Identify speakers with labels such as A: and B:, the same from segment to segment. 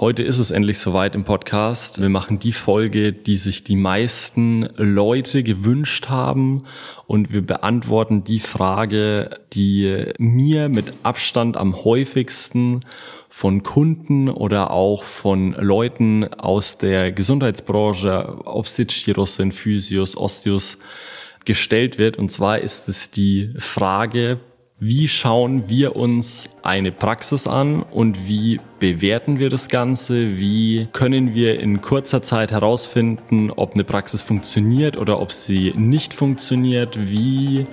A: Heute ist es endlich soweit im Podcast. Wir machen die Folge, die sich die meisten Leute gewünscht haben und wir beantworten die Frage, die mir mit Abstand am häufigsten von Kunden oder auch von Leuten aus der Gesundheitsbranche, ob es jetzt Chiros sind, Physios, Osteos, gestellt wird. Und zwar ist es die Frage, wie schauen wir uns eine Praxis an und wie bewerten wir das Ganze? Wie können wir in kurzer Zeit herausfinden, ob eine Praxis funktioniert oder ob sie nicht funktioniert? Wie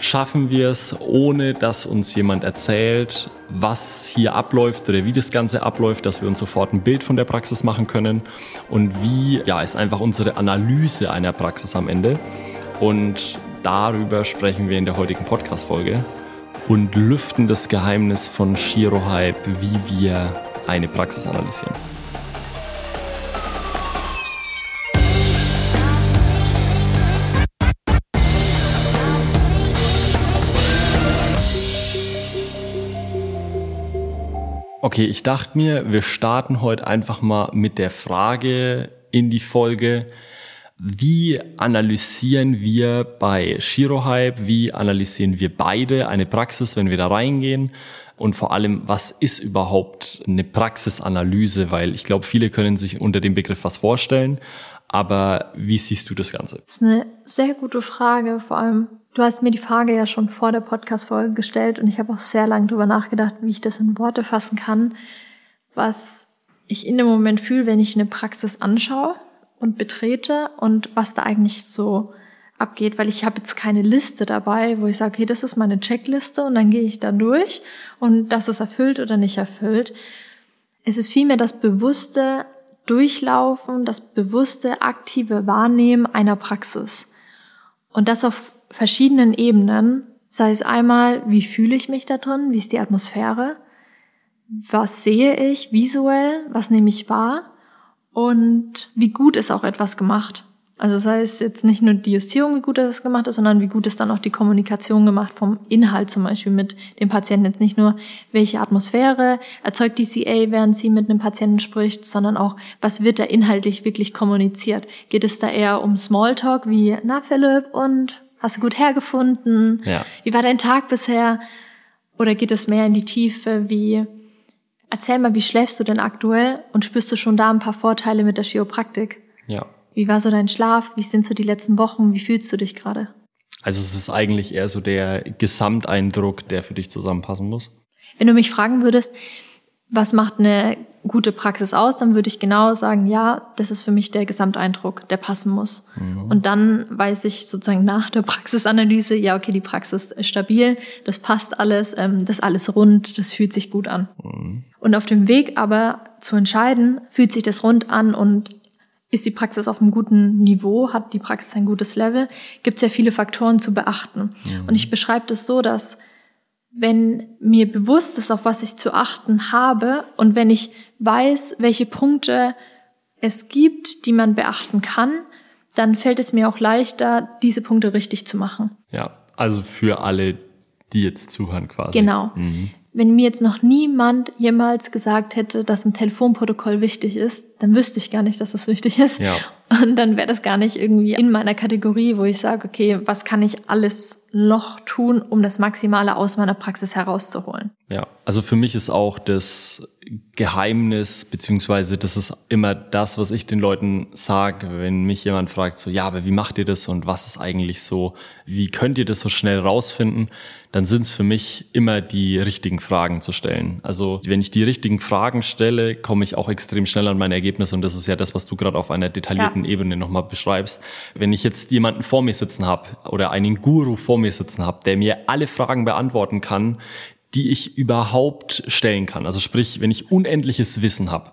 A: schaffen wir es, ohne dass uns jemand erzählt, was hier abläuft oder wie das Ganze abläuft, dass wir uns sofort ein Bild von der Praxis machen können? Und wie ja, ist einfach unsere Analyse einer Praxis am Ende? Und darüber sprechen wir in der heutigen Podcast-Folge und lüften das Geheimnis von Shiro Hype, wie wir eine Praxis analysieren. Okay, ich dachte mir, wir starten heute einfach mal mit der Frage in die Folge, wie analysieren wir bei ShiroHype, wie analysieren wir beide eine Praxis, wenn wir da reingehen? Und vor allem, was ist überhaupt eine Praxisanalyse? Weil ich glaube, viele können sich unter dem Begriff was vorstellen. Aber wie siehst du das Ganze?
B: Das ist eine sehr gute Frage. Vor allem, du hast mir die Frage ja schon vor der Podcast-Folge gestellt und ich habe auch sehr lange darüber nachgedacht, wie ich das in Worte fassen kann, was ich in dem Moment fühle, wenn ich eine Praxis anschaue und betrete und was da eigentlich so abgeht, weil ich habe jetzt keine Liste dabei, wo ich sage, okay, das ist meine Checkliste und dann gehe ich da durch und das ist erfüllt oder nicht erfüllt. Es ist vielmehr das bewusste Durchlaufen, das bewusste aktive Wahrnehmen einer Praxis. Und das auf verschiedenen Ebenen, sei es einmal, wie fühle ich mich da drin, wie ist die Atmosphäre, was sehe ich visuell, was nehme ich wahr und wie gut ist auch etwas gemacht. Also sei es jetzt nicht nur die Justierung, wie gut das gemacht ist, sondern wie gut ist dann auch die Kommunikation gemacht vom Inhalt zum Beispiel mit dem Patienten. Jetzt nicht nur, welche Atmosphäre erzeugt die CA, während sie mit einem Patienten spricht, sondern auch, was wird da inhaltlich wirklich kommuniziert. Geht es da eher um Smalltalk wie, na Philipp, und hast du gut hergefunden? Ja. Wie war dein Tag bisher? Oder geht es mehr in die Tiefe wie, Erzähl mal, wie schläfst du denn aktuell und spürst du schon da ein paar Vorteile mit der Chiropraktik?
A: Ja.
B: Wie war so dein Schlaf? Wie sind so die letzten Wochen? Wie fühlst du dich gerade?
A: Also es ist eigentlich eher so der Gesamteindruck, der für dich zusammenpassen muss.
B: Wenn du mich fragen würdest, was macht eine gute Praxis aus, dann würde ich genau sagen, ja, das ist für mich der Gesamteindruck, der passen muss. Mhm. Und dann weiß ich sozusagen nach der Praxisanalyse, ja, okay, die Praxis ist stabil, das passt alles, ähm, das ist alles rund, das fühlt sich gut an. Mhm. Und auf dem Weg aber zu entscheiden, fühlt sich das rund an und ist die Praxis auf einem guten Niveau, hat die Praxis ein gutes Level, gibt es ja viele Faktoren zu beachten. Mhm. Und ich beschreibe das so, dass wenn mir bewusst ist, auf was ich zu achten habe und wenn ich weiß, welche Punkte es gibt, die man beachten kann, dann fällt es mir auch leichter, diese Punkte richtig zu machen.
A: Ja, also für alle, die jetzt zuhören quasi.
B: Genau. Mhm. Wenn mir jetzt noch niemand jemals gesagt hätte, dass ein Telefonprotokoll wichtig ist, dann wüsste ich gar nicht, dass das wichtig ist. Ja. Und dann wäre das gar nicht irgendwie in meiner Kategorie, wo ich sage, okay, was kann ich alles noch tun, um das Maximale aus meiner Praxis herauszuholen?
A: Ja, also für mich ist auch das Geheimnis, beziehungsweise das ist immer das, was ich den Leuten sage, wenn mich jemand fragt, so, ja, aber wie macht ihr das und was ist eigentlich so, wie könnt ihr das so schnell rausfinden, dann sind es für mich immer die richtigen Fragen zu stellen. Also wenn ich die richtigen Fragen stelle, komme ich auch extrem schnell an mein Ergebnis und das ist ja das, was du gerade auf einer detaillierten ja. Ebene nochmal beschreibst. Wenn ich jetzt jemanden vor mir sitzen habe oder einen Guru vor mir sitzen habe, der mir alle Fragen beantworten kann, die ich überhaupt stellen kann. Also sprich, wenn ich unendliches Wissen habe,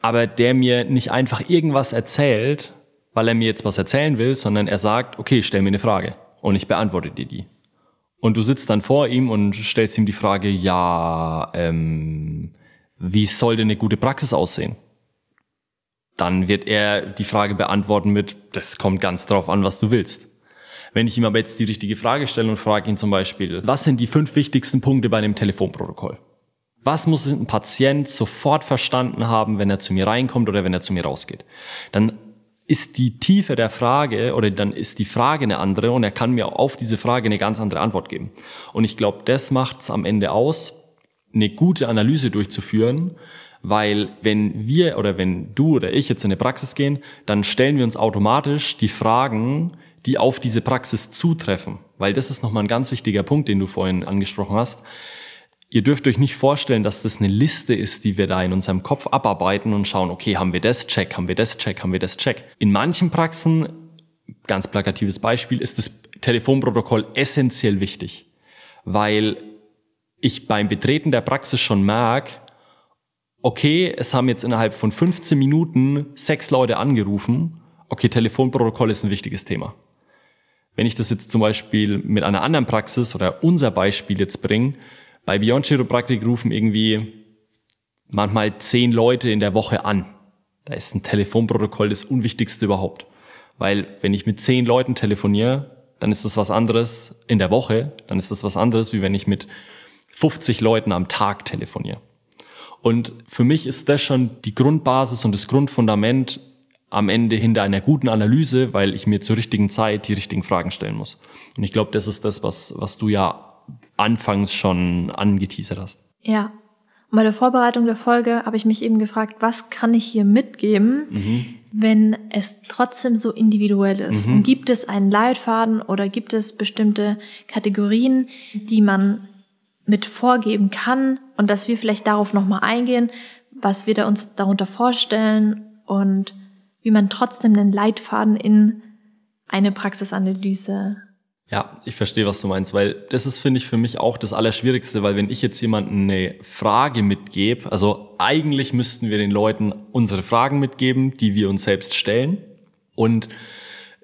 A: aber der mir nicht einfach irgendwas erzählt, weil er mir jetzt was erzählen will, sondern er sagt, okay, stell mir eine Frage und ich beantworte dir die. Und du sitzt dann vor ihm und stellst ihm die Frage, ja, ähm, wie soll denn eine gute Praxis aussehen? Dann wird er die Frage beantworten mit, das kommt ganz drauf an, was du willst. Wenn ich ihm aber jetzt die richtige Frage stelle und frage ihn zum Beispiel, was sind die fünf wichtigsten Punkte bei einem Telefonprotokoll? Was muss ein Patient sofort verstanden haben, wenn er zu mir reinkommt oder wenn er zu mir rausgeht? Dann ist die Tiefe der Frage oder dann ist die Frage eine andere und er kann mir auf diese Frage eine ganz andere Antwort geben. Und ich glaube, das macht es am Ende aus, eine gute Analyse durchzuführen, weil wenn wir oder wenn du oder ich jetzt in eine Praxis gehen, dann stellen wir uns automatisch die Fragen, die auf diese Praxis zutreffen. Weil das ist nochmal ein ganz wichtiger Punkt, den du vorhin angesprochen hast. Ihr dürft euch nicht vorstellen, dass das eine Liste ist, die wir da in unserem Kopf abarbeiten und schauen, okay, haben wir das Check, haben wir das Check, haben wir das Check. In manchen Praxen, ganz plakatives Beispiel, ist das Telefonprotokoll essentiell wichtig, weil ich beim Betreten der Praxis schon merke, okay, es haben jetzt innerhalb von 15 Minuten sechs Leute angerufen, okay, Telefonprotokoll ist ein wichtiges Thema. Wenn ich das jetzt zum Beispiel mit einer anderen Praxis oder unser Beispiel jetzt bringe, bei Beyond Chiropraktik rufen irgendwie manchmal zehn Leute in der Woche an. Da ist ein Telefonprotokoll das Unwichtigste überhaupt. Weil wenn ich mit zehn Leuten telefoniere, dann ist das was anderes in der Woche, dann ist das was anderes, wie wenn ich mit 50 Leuten am Tag telefoniere. Und für mich ist das schon die Grundbasis und das Grundfundament am Ende hinter einer guten Analyse, weil ich mir zur richtigen Zeit die richtigen Fragen stellen muss. Und ich glaube, das ist das, was, was du ja anfangs schon angeteasert hast.
B: Ja. Und bei der Vorbereitung der Folge habe ich mich eben gefragt, was kann ich hier mitgeben, mhm. wenn es trotzdem so individuell ist? Mhm. Und gibt es einen Leitfaden oder gibt es bestimmte Kategorien, die man mit vorgeben kann und dass wir vielleicht darauf nochmal eingehen, was wir da uns darunter vorstellen und wie man trotzdem einen Leitfaden in eine Praxisanalyse
A: ja, ich verstehe, was du meinst, weil das ist, finde ich, für mich auch das Allerschwierigste, weil wenn ich jetzt jemanden eine Frage mitgebe, also eigentlich müssten wir den Leuten unsere Fragen mitgeben, die wir uns selbst stellen und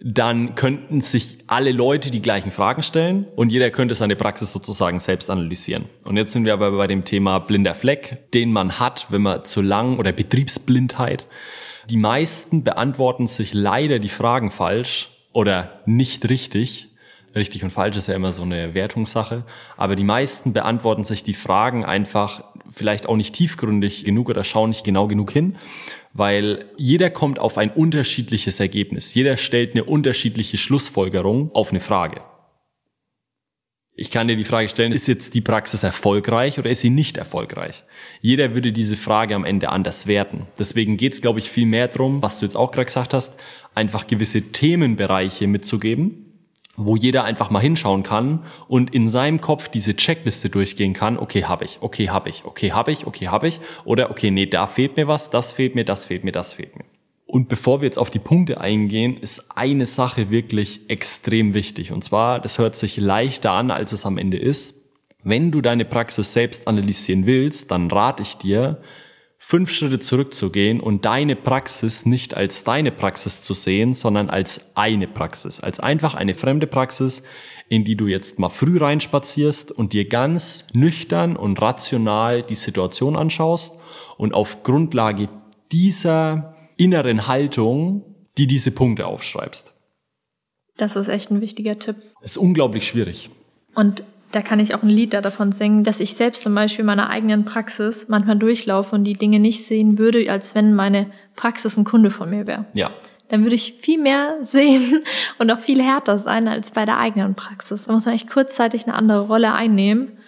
A: dann könnten sich alle Leute die gleichen Fragen stellen und jeder könnte seine Praxis sozusagen selbst analysieren. Und jetzt sind wir aber bei dem Thema blinder Fleck, den man hat, wenn man zu lang oder Betriebsblindheit. Die meisten beantworten sich leider die Fragen falsch oder nicht richtig richtig und falsch ist ja immer so eine Wertungssache. Aber die meisten beantworten sich die Fragen einfach vielleicht auch nicht tiefgründig genug oder schauen nicht genau genug hin, weil jeder kommt auf ein unterschiedliches Ergebnis. Jeder stellt eine unterschiedliche Schlussfolgerung auf eine Frage. Ich kann dir die Frage stellen, ist jetzt die Praxis erfolgreich oder ist sie nicht erfolgreich? Jeder würde diese Frage am Ende anders werten. Deswegen geht es, glaube ich, viel mehr darum, was du jetzt auch gerade gesagt hast, einfach gewisse Themenbereiche mitzugeben, wo jeder einfach mal hinschauen kann und in seinem Kopf diese Checkliste durchgehen kann, okay, habe ich, okay, habe ich, okay, habe ich, okay, habe ich oder okay, nee, da fehlt mir was, das fehlt mir, das fehlt mir, das fehlt mir. Und bevor wir jetzt auf die Punkte eingehen, ist eine Sache wirklich extrem wichtig. Und zwar, das hört sich leichter an, als es am Ende ist. Wenn du deine Praxis selbst analysieren willst, dann rate ich dir, fünf Schritte zurückzugehen und deine Praxis nicht als deine Praxis zu sehen, sondern als eine Praxis, als einfach eine fremde Praxis, in die du jetzt mal früh reinspazierst und dir ganz nüchtern und rational die Situation anschaust und auf Grundlage dieser inneren Haltung die diese Punkte aufschreibst.
B: Das ist echt ein wichtiger Tipp.
A: Das ist unglaublich schwierig.
B: Und da kann ich auch ein Lied da davon singen, dass ich selbst zum Beispiel in meiner eigenen Praxis manchmal durchlaufe und die Dinge nicht sehen würde, als wenn meine Praxis ein Kunde von mir wäre.
A: Ja.
B: Dann würde ich viel mehr sehen und auch viel härter sein als bei der eigenen Praxis. Da muss man echt kurzzeitig eine andere Rolle einnehmen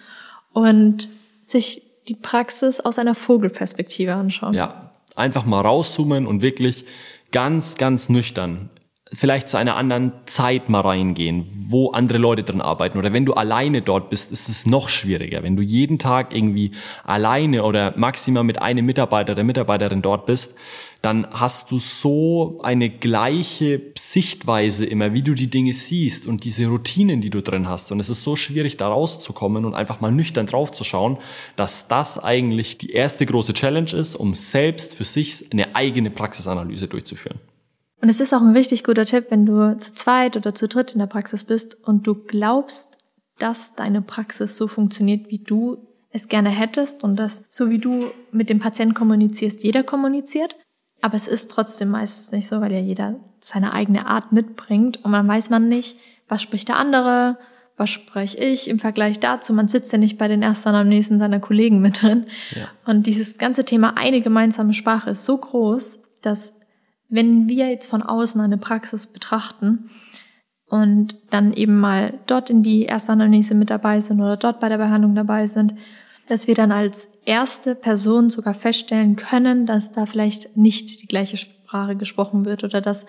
B: und sich die Praxis aus einer Vogelperspektive anschauen.
A: Ja, einfach mal rauszoomen und wirklich ganz, ganz nüchtern vielleicht zu einer anderen Zeit mal reingehen, wo andere Leute drin arbeiten. Oder wenn du alleine dort bist, ist es noch schwieriger. Wenn du jeden Tag irgendwie alleine oder maximal mit einem Mitarbeiter oder Mitarbeiterin dort bist, dann hast du so eine gleiche Sichtweise immer, wie du die Dinge siehst und diese Routinen, die du drin hast. Und es ist so schwierig, da rauszukommen und einfach mal nüchtern drauf zu schauen, dass das eigentlich die erste große Challenge ist, um selbst für sich eine eigene Praxisanalyse durchzuführen.
B: Und es ist auch ein richtig guter Tipp, wenn du zu zweit oder zu dritt in der Praxis bist und du glaubst, dass deine Praxis so funktioniert, wie du es gerne hättest und dass so wie du mit dem Patienten kommunizierst, jeder kommuniziert. Aber es ist trotzdem meistens nicht so, weil ja jeder seine eigene Art mitbringt und man weiß man nicht, was spricht der andere, was spreche ich im Vergleich dazu? Man sitzt ja nicht bei den Erstanamnesen seiner Kollegen mit drin. Ja. Und dieses ganze Thema eine gemeinsame Sprache ist so groß, dass wenn wir jetzt von außen eine Praxis betrachten und dann eben mal dort in die Erstanamnese mit dabei sind oder dort bei der Behandlung dabei sind, dass wir dann als erste Person sogar feststellen können, dass da vielleicht nicht die gleiche Sprache gesprochen wird oder dass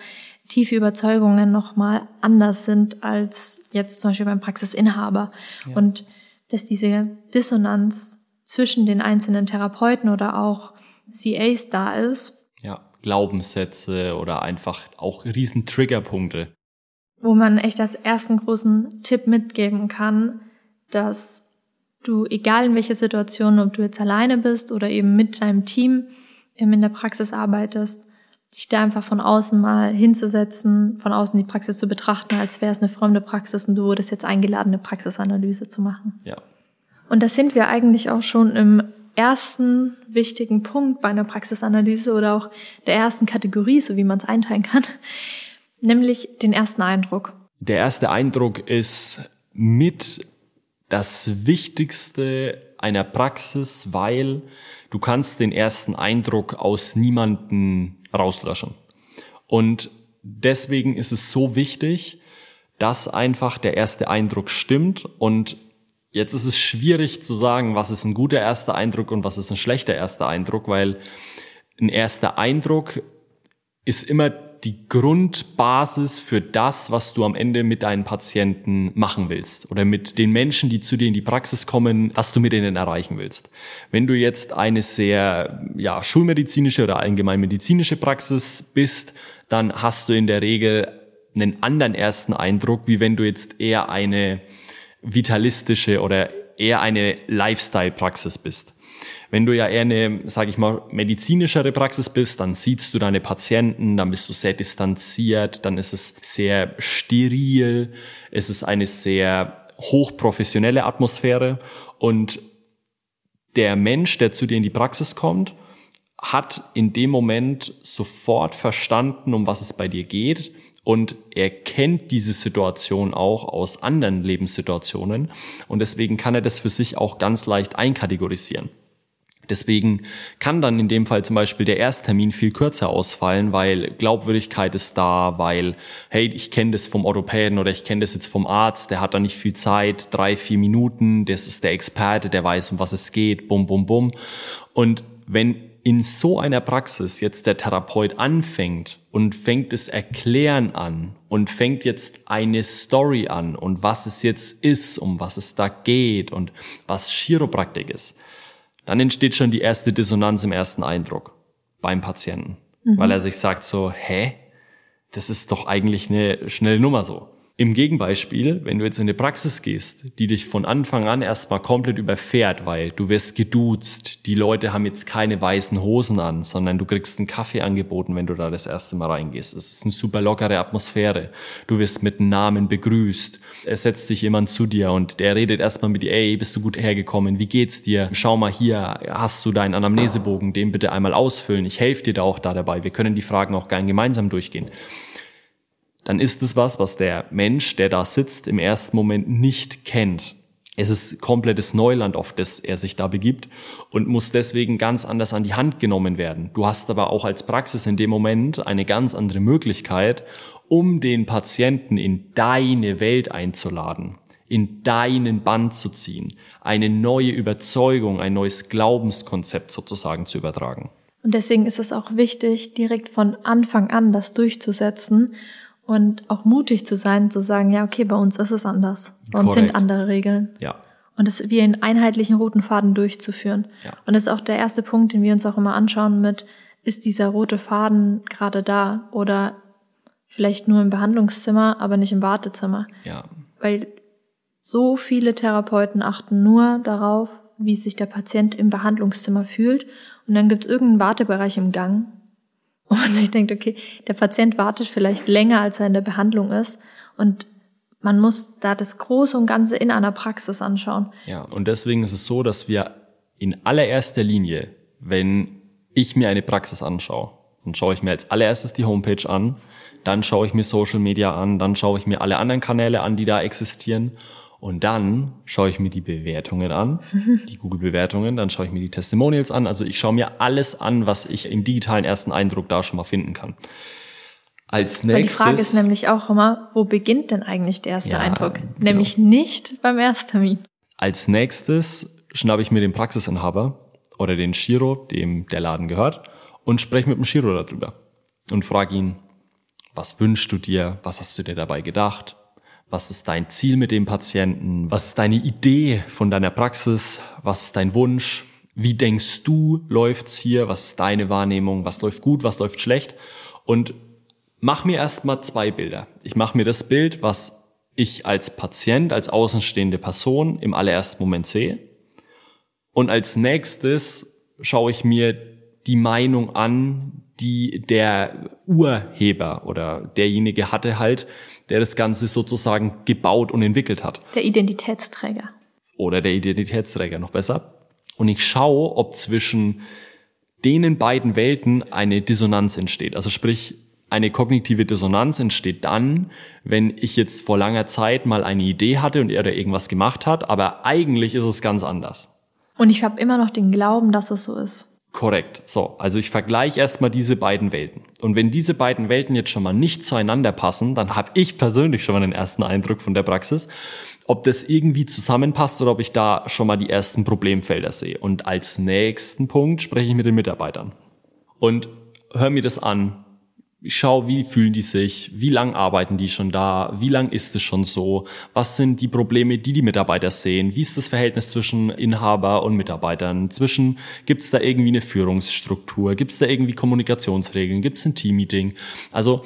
B: tiefe Überzeugungen nochmal anders sind als jetzt zum Beispiel beim Praxisinhaber. Ja. Und dass diese Dissonanz zwischen den einzelnen Therapeuten oder auch CAs da ist.
A: Ja, Glaubenssätze oder einfach auch riesen Triggerpunkte.
B: Wo man echt als ersten großen Tipp mitgeben kann, dass du, egal in welcher Situation, ob du jetzt alleine bist oder eben mit deinem Team in der Praxis arbeitest, dich da einfach von außen mal hinzusetzen, von außen die Praxis zu betrachten, als wäre es eine fremde Praxis und du wurdest jetzt eingeladen, eine Praxisanalyse zu machen.
A: Ja.
B: Und das sind wir eigentlich auch schon im ersten wichtigen Punkt bei einer Praxisanalyse oder auch der ersten Kategorie, so wie man es einteilen kann, nämlich den ersten Eindruck.
A: Der erste Eindruck ist mit das Wichtigste einer Praxis, weil du kannst den ersten Eindruck aus niemanden rauslöschen. Und deswegen ist es so wichtig, dass einfach der erste Eindruck stimmt und Jetzt ist es schwierig zu sagen, was ist ein guter erster Eindruck und was ist ein schlechter erster Eindruck, weil ein erster Eindruck ist immer die Grundbasis für das, was du am Ende mit deinen Patienten machen willst oder mit den Menschen, die zu dir in die Praxis kommen, was du mit ihnen erreichen willst. Wenn du jetzt eine sehr ja, schulmedizinische oder allgemeinmedizinische Praxis bist, dann hast du in der Regel einen anderen ersten Eindruck, wie wenn du jetzt eher eine vitalistische oder eher eine Lifestyle-Praxis bist. Wenn du ja eher eine, sage ich mal, medizinischere Praxis bist, dann siehst du deine Patienten, dann bist du sehr distanziert, dann ist es sehr steril, es ist eine sehr hochprofessionelle Atmosphäre und der Mensch, der zu dir in die Praxis kommt, hat in dem Moment sofort verstanden, um was es bei dir geht und er kennt diese Situation auch aus anderen Lebenssituationen und deswegen kann er das für sich auch ganz leicht einkategorisieren. Deswegen kann dann in dem Fall zum Beispiel der Ersttermin viel kürzer ausfallen, weil Glaubwürdigkeit ist da, weil, hey, ich kenne das vom Orthopäden oder ich kenne das jetzt vom Arzt, der hat da nicht viel Zeit, drei, vier Minuten, das ist der Experte, der weiß, um was es geht, bum, bum, bum. Und wenn in so einer Praxis jetzt der Therapeut anfängt und fängt es Erklären an und fängt jetzt eine Story an und was es jetzt ist, um was es da geht und was Chiropraktik ist, dann entsteht schon die erste Dissonanz im ersten Eindruck beim Patienten, mhm. weil er sich sagt so, hä, das ist doch eigentlich eine schnelle Nummer so. Im Gegenbeispiel, wenn du jetzt in eine Praxis gehst, die dich von Anfang an erstmal komplett überfährt, weil du wirst geduzt, die Leute haben jetzt keine weißen Hosen an, sondern du kriegst einen Kaffee angeboten, wenn du da das erste Mal reingehst. Es ist eine super lockere Atmosphäre. Du wirst mit Namen begrüßt. Es setzt sich jemand zu dir und der redet erstmal mit dir, ey, bist du gut hergekommen? Wie geht's dir? Schau mal hier, hast du deinen Anamnesebogen? Den bitte einmal ausfüllen. Ich helfe dir da auch da dabei. Wir können die Fragen auch gern gemeinsam durchgehen dann ist es was, was der Mensch, der da sitzt, im ersten Moment nicht kennt. Es ist komplettes Neuland, auf das er sich da begibt und muss deswegen ganz anders an die Hand genommen werden. Du hast aber auch als Praxis in dem Moment eine ganz andere Möglichkeit, um den Patienten in deine Welt einzuladen, in deinen Band zu ziehen, eine neue Überzeugung, ein neues Glaubenskonzept sozusagen zu übertragen.
B: Und deswegen ist es auch wichtig, direkt von Anfang an das durchzusetzen und auch mutig zu sein, zu sagen, ja, okay, bei uns ist es anders. Bei uns sind andere Regeln.
A: Ja.
B: Und es wie einen einheitlichen roten Faden durchzuführen. Ja. Und das ist auch der erste Punkt, den wir uns auch immer anschauen mit, ist dieser rote Faden gerade da oder vielleicht nur im Behandlungszimmer, aber nicht im Wartezimmer.
A: Ja.
B: Weil so viele Therapeuten achten nur darauf, wie sich der Patient im Behandlungszimmer fühlt. Und dann gibt es irgendeinen Wartebereich im Gang, man sich denkt, okay, der Patient wartet vielleicht länger, als er in der Behandlung ist. Und man muss da das Große und Ganze in einer Praxis anschauen.
A: Ja, und deswegen ist es so, dass wir in allererster Linie, wenn ich mir eine Praxis anschaue, dann schaue ich mir als allererstes die Homepage an, dann schaue ich mir Social Media an, dann schaue ich mir alle anderen Kanäle an, die da existieren Und dann schaue ich mir die Bewertungen an, die Google-Bewertungen, dann schaue ich mir die Testimonials an. Also ich schaue mir alles an, was ich im digitalen ersten Eindruck da schon mal finden kann. Als nächstes.
B: Und die Frage ist nämlich auch immer, wo beginnt denn eigentlich der erste
A: Ja,
B: Eindruck?
A: genau.
B: Nämlich nicht beim Ersttermin.
A: Als nächstes schnappe ich mir den Praxisinhaber oder den Shiro, dem der Laden gehört, und spreche mit dem Shiro darüber und frage ihn, was wünschst du dir? Was hast du dir dabei gedacht? Was ist dein Ziel mit dem Patienten? Was ist deine Idee von deiner Praxis? Was ist dein Wunsch? Wie denkst du, läuft's hier? Was ist deine Wahrnehmung? Was läuft gut? Was läuft schlecht? Und mach mir erstmal zwei Bilder. Ich mache mir das Bild, was ich als Patient, als außenstehende Person im allerersten Moment sehe. Und als nächstes schaue ich mir die Meinung an, die der Urheber oder derjenige hatte halt, der das Ganze sozusagen gebaut und entwickelt hat.
B: Der Identitätsträger.
A: Oder der Identitätsträger noch besser. Und ich schaue, ob zwischen denen beiden Welten eine Dissonanz entsteht. Also sprich, eine kognitive Dissonanz entsteht dann, wenn ich jetzt vor langer Zeit mal eine Idee hatte und er da irgendwas gemacht hat, aber eigentlich ist es ganz anders.
B: Und ich habe immer noch den Glauben, dass es so ist.
A: Korrekt. So, also ich vergleiche erstmal diese beiden Welten. Und wenn diese beiden Welten jetzt schon mal nicht zueinander passen, dann habe ich persönlich schon mal den ersten Eindruck von der Praxis, ob das irgendwie zusammenpasst oder ob ich da schon mal die ersten Problemfelder sehe. Und als nächsten Punkt spreche ich mit den Mitarbeitern und höre mir das an. Ich schaue, wie fühlen die sich, wie lang arbeiten die schon da, wie lang ist es schon so, was sind die Probleme, die die Mitarbeiter sehen, wie ist das Verhältnis zwischen Inhaber und Mitarbeitern, zwischen, gibt es da irgendwie eine Führungsstruktur, gibt es da irgendwie Kommunikationsregeln, gibt es ein Teammeeting. Also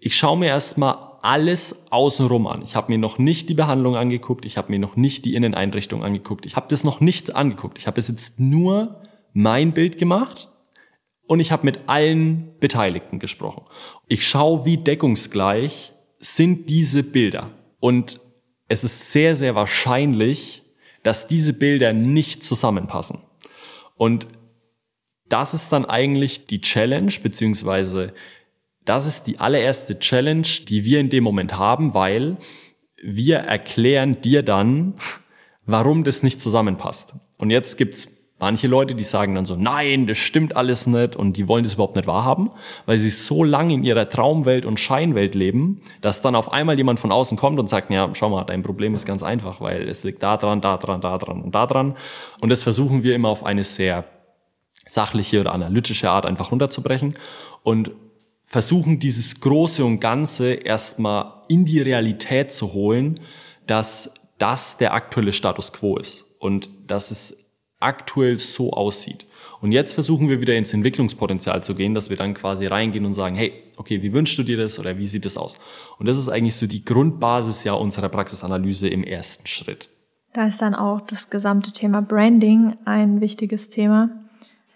A: ich schaue mir erstmal alles außenrum an. Ich habe mir noch nicht die Behandlung angeguckt, ich habe mir noch nicht die Inneneinrichtung angeguckt, ich habe das noch nicht angeguckt. Ich habe bis jetzt nur mein Bild gemacht und ich habe mit allen Beteiligten gesprochen. Ich schaue, wie deckungsgleich sind diese Bilder. Und es ist sehr, sehr wahrscheinlich, dass diese Bilder nicht zusammenpassen. Und das ist dann eigentlich die Challenge, beziehungsweise das ist die allererste Challenge, die wir in dem Moment haben, weil wir erklären dir dann, warum das nicht zusammenpasst. Und jetzt gibt's manche Leute, die sagen dann so, nein, das stimmt alles nicht und die wollen das überhaupt nicht wahrhaben, weil sie so lange in ihrer Traumwelt und Scheinwelt leben, dass dann auf einmal jemand von außen kommt und sagt, ja, schau mal, dein Problem ist ganz einfach, weil es liegt da dran, da dran, da dran und da dran. Und das versuchen wir immer auf eine sehr sachliche oder analytische Art einfach runterzubrechen und versuchen dieses Große und Ganze erstmal in die Realität zu holen, dass das der aktuelle Status quo ist und dass es aktuell so aussieht. Und jetzt versuchen wir wieder ins Entwicklungspotenzial zu gehen, dass wir dann quasi reingehen und sagen, hey, okay, wie wünschst du dir das oder wie sieht das aus? Und das ist eigentlich so die Grundbasis ja unserer Praxisanalyse im ersten Schritt.
B: Da ist dann auch das gesamte Thema Branding ein wichtiges Thema,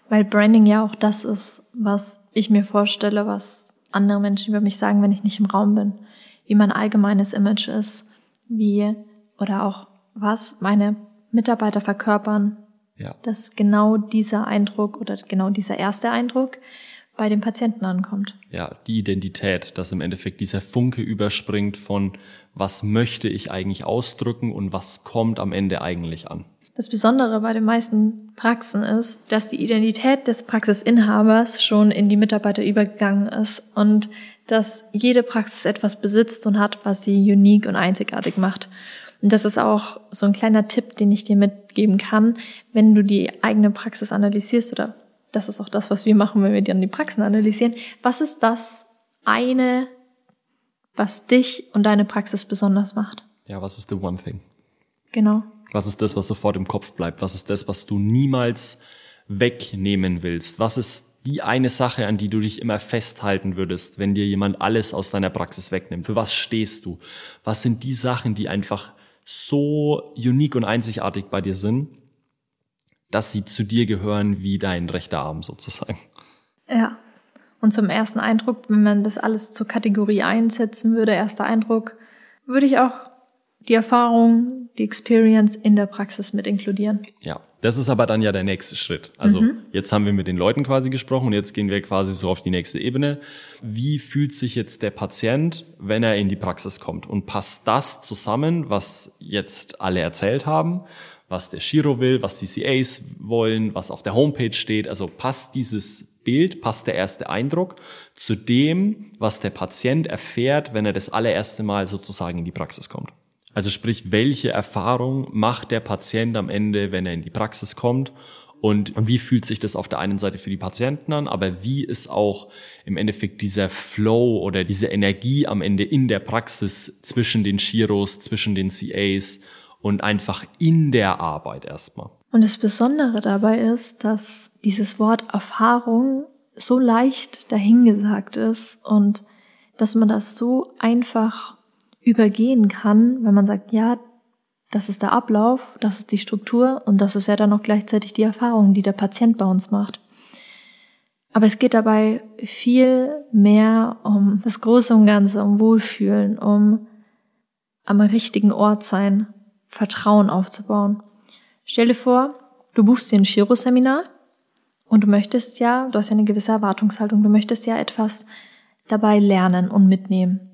B: weil Branding ja auch das ist, was ich mir vorstelle, was andere Menschen über mich sagen, wenn ich nicht im Raum bin, wie mein allgemeines Image ist, wie oder auch was meine Mitarbeiter verkörpern,
A: Ja.
B: dass genau dieser Eindruck oder genau dieser erste Eindruck bei dem Patienten ankommt.
A: ja, die Identität, dass im Endeffekt dieser Funke überspringt von was möchte ich eigentlich ausdrücken und was kommt am Ende eigentlich an.
B: Das Besondere bei den meisten Praxen ist, dass die Identität des Praxisinhabers schon in die Mitarbeiter übergegangen ist und dass jede Praxis etwas besitzt und hat, was sie unique und einzigartig macht. Und das ist auch so ein kleiner Tipp, den ich dir mitgeben kann, wenn du die eigene Praxis analysierst oder das ist auch das, was wir machen, wenn wir dann die Praxen analysieren. Was ist das eine, was dich und deine Praxis besonders macht?
A: Ja, was ist the one thing?
B: Genau.
A: Was ist das, was sofort im Kopf bleibt? Was ist das, was du niemals wegnehmen willst? Was ist die eine Sache, an die du dich immer festhalten würdest, wenn dir jemand alles aus deiner Praxis wegnimmt? Für was stehst du? Was sind die Sachen, die einfach so unique und einzigartig bei dir sind, dass sie zu dir gehören wie dein rechter Arm sozusagen?
B: Ja. Und zum ersten Eindruck, wenn man das alles zur Kategorie einsetzen würde, erster Eindruck, würde ich auch die Erfahrung, die Experience in der Praxis mit inkludieren.
A: Ja, Das ist aber dann ja der nächste Schritt. Also mhm. jetzt haben wir mit den Leuten quasi gesprochen und jetzt gehen wir quasi so auf die nächste Ebene. Wie fühlt sich jetzt der Patient, wenn er in die Praxis kommt? Und passt das zusammen, was jetzt alle erzählt haben, was der Shiro will, was die CAs wollen, was auf der Homepage steht? Also passt dieses Bild, passt der erste Eindruck zu dem, was der Patient erfährt, wenn er das allererste Mal sozusagen in die Praxis kommt? Also sprich, welche Erfahrung macht der Patient am Ende, wenn er in die Praxis kommt? Und, wie fühlt sich das auf der einen Seite für die Patienten an, aber wie ist auch im Endeffekt dieser Flow oder diese Energie am Ende in der Praxis zwischen den Chiros, zwischen den CAs und einfach in der Arbeit erstmal.
B: Und das Besondere dabei ist, dass dieses Wort Erfahrung so leicht dahingesagt ist und dass man das so einfach übergehen kann, wenn man sagt, ja, das ist der Ablauf, das ist die Struktur und das ist ja dann auch gleichzeitig die Erfahrung, die der Patient bei uns macht. Aber es geht dabei viel mehr um das Große und Ganze, um Wohlfühlen, um am richtigen Ort sein, Vertrauen aufzubauen. Stell dir vor, du buchst dir ein Chiro-Seminar und du möchtest ja, du hast ja eine gewisse Erwartungshaltung, du möchtest ja etwas dabei lernen und mitnehmen.